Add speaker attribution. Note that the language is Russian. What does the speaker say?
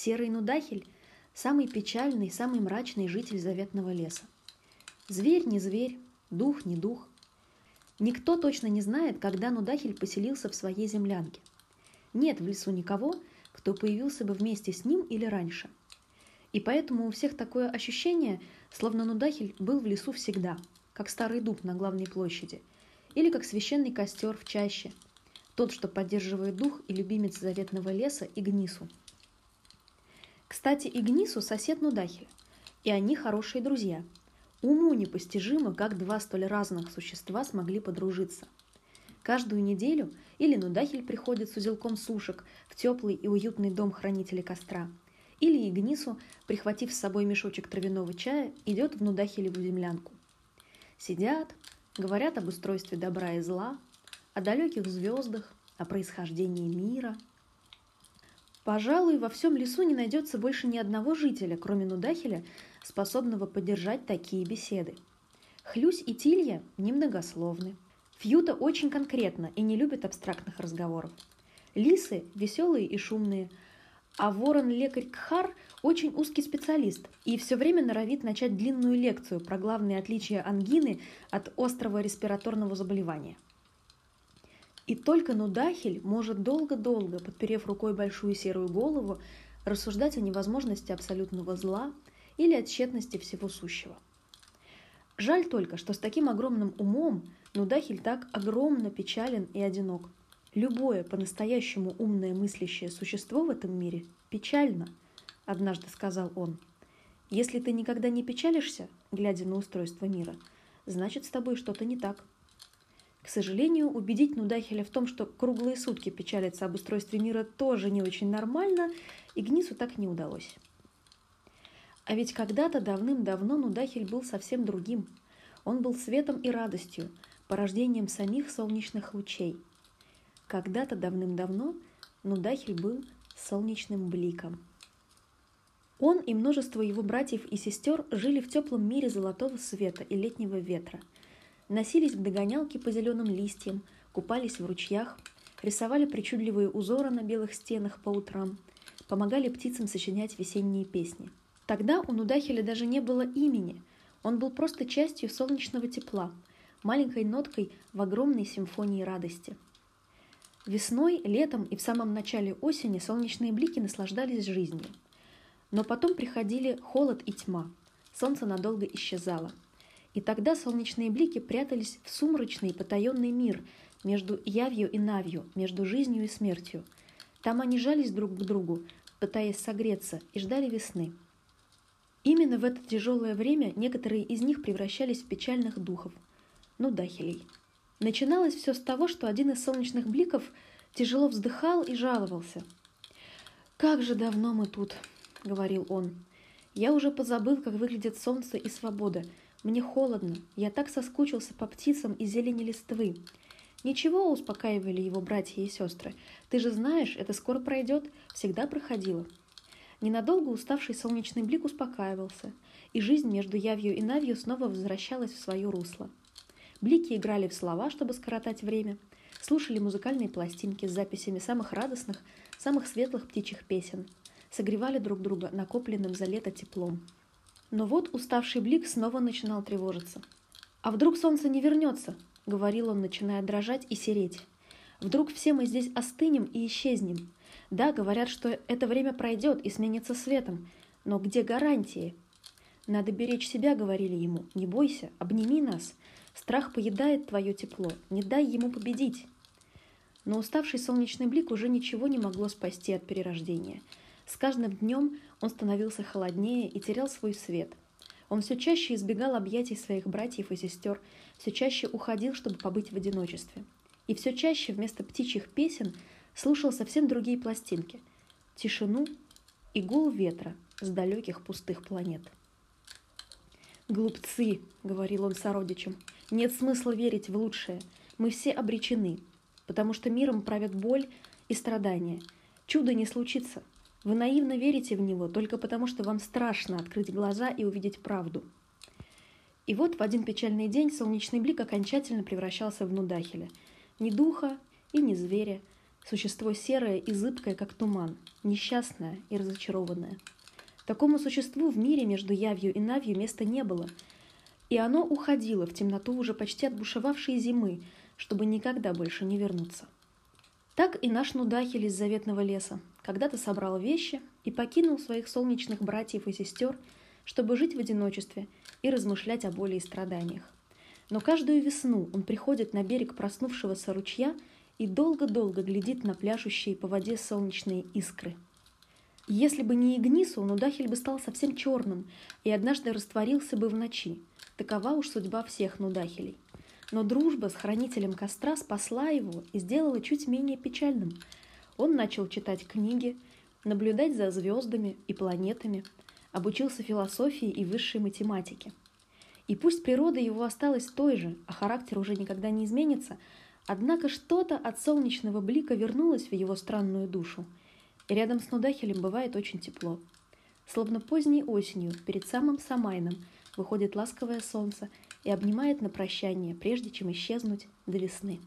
Speaker 1: Серый Нудахель – самый печальный, самый мрачный житель заветного леса. Зверь не зверь, дух не дух. Никто точно не знает, когда Нудахель поселился в своей землянке. Нет в лесу никого, кто появился бы вместе с ним или раньше. И поэтому у всех такое ощущение, словно Нудахель был в лесу всегда, как старый дуб на главной площади, или как священный костер в чаще, тот, что поддерживает дух и любимец заветного леса Игнису. Кстати, Игнису сосед Нудахеля, и они хорошие друзья – Уму непостижимо, как два столь разных существа смогли подружиться. Каждую неделю или Нудахель приходит с узелком сушек в теплый и уютный дом хранителя костра, или Игнису, прихватив с собой мешочек травяного чая, идет в Нудахелеву землянку. Сидят, говорят об устройстве добра и зла, о далеких звездах, о происхождении мира. Пожалуй, во всем лесу не найдется больше ни одного жителя, кроме Нудахеля, способного поддержать такие беседы. Хлюсь и Тилья немногословны. Фьюта очень конкретно и не любит абстрактных разговоров. Лисы веселые и шумные, а ворон-лекарь Кхар очень узкий специалист и все время норовит начать длинную лекцию про главные отличия ангины от острого респираторного заболевания. И только Нудахель может долго-долго, подперев рукой большую серую голову, рассуждать о невозможности абсолютного зла – или от тщетности всего сущего. Жаль только, что с таким огромным умом Нудахель так огромно печален и одинок. Любое по-настоящему умное мыслящее существо в этом мире печально, однажды сказал он. Если ты никогда не печалишься, глядя на устройство мира, значит с тобой что-то не так. К сожалению, убедить Нудахеля в том, что круглые сутки печалиться об устройстве мира тоже не очень нормально, Игнису так не удалось. А ведь когда-то давным-давно Нудахель был совсем другим. Он был светом и радостью, порождением самих солнечных лучей. Когда-то давным-давно Нудахель был солнечным бликом. Он и множество его братьев и сестер жили в теплом мире золотого света и летнего ветра. Носились в догонялки по зеленым листьям, купались в ручьях, рисовали причудливые узоры на белых стенах по утрам, помогали птицам сочинять весенние песни – Тогда у Нудахеля даже не было имени. Он был просто частью солнечного тепла, маленькой ноткой в огромной симфонии радости. Весной, летом и в самом начале осени солнечные блики наслаждались жизнью. Но потом приходили холод и тьма. Солнце надолго исчезало. И тогда солнечные блики прятались в сумрачный потаенный мир между явью и навью, между жизнью и смертью. Там они жались друг к другу, пытаясь согреться, и ждали весны – Именно в это тяжелое время некоторые из них превращались в печальных духов, ну дахелей. Начиналось все с того, что один из солнечных бликов тяжело вздыхал и жаловался. «Как же давно мы тут!» — говорил он. «Я уже позабыл, как выглядит солнце и свобода. Мне холодно, я так соскучился по птицам и зелени листвы. Ничего, успокаивали его братья и сестры. Ты же знаешь, это скоро пройдет, всегда проходило. Ненадолго уставший солнечный блик успокаивался, и жизнь между явью и навью снова возвращалась в свое русло. Блики играли в слова, чтобы скоротать время, слушали музыкальные пластинки с записями самых радостных, самых светлых птичьих песен, согревали друг друга накопленным за лето теплом. Но вот уставший блик снова начинал тревожиться. «А вдруг солнце не вернется?» — говорил он, начиная дрожать и сереть. «Вдруг все мы здесь остынем и исчезнем, да, говорят, что это время пройдет и сменится светом, но где гарантии? Надо беречь себя, говорили ему. Не бойся, обними нас. Страх поедает твое тепло, не дай ему победить. Но уставший солнечный блик уже ничего не могло спасти от перерождения. С каждым днем он становился холоднее и терял свой свет. Он все чаще избегал объятий своих братьев и сестер, все чаще уходил, чтобы побыть в одиночестве. И все чаще вместо птичьих песен – слушал совсем другие пластинки, тишину и гул ветра с далеких пустых планет. «Глупцы!» — говорил он сородичам. «Нет смысла верить в лучшее. Мы все обречены, потому что миром правят боль и страдания. Чудо не случится. Вы наивно верите в него только потому, что вам страшно открыть глаза и увидеть правду». И вот в один печальный день солнечный блик окончательно превращался в Нудахеля. Ни духа и ни зверя, Существо серое и зыбкое, как туман, несчастное и разочарованное. Такому существу в мире между явью и навью места не было, и оно уходило в темноту уже почти отбушевавшей зимы, чтобы никогда больше не вернуться. Так и наш Нудахель из заветного леса когда-то собрал вещи и покинул своих солнечных братьев и сестер, чтобы жить в одиночестве и размышлять о боли и страданиях. Но каждую весну он приходит на берег проснувшегося ручья и долго-долго глядит на пляшущие по воде солнечные искры. Если бы не Игнису, Нудахель бы стал совсем черным и однажды растворился бы в ночи. Такова уж судьба всех Нудахелей. Но дружба с хранителем костра спасла его и сделала чуть менее печальным. Он начал читать книги, наблюдать за звездами и планетами, обучился философии и высшей математике. И пусть природа его осталась той же, а характер уже никогда не изменится, однако что-то от солнечного блика вернулось в его странную душу. И рядом с Нудахелем бывает очень тепло. Словно поздней осенью, перед самым Самайном, выходит ласковое солнце и обнимает на прощание, прежде чем исчезнуть до весны.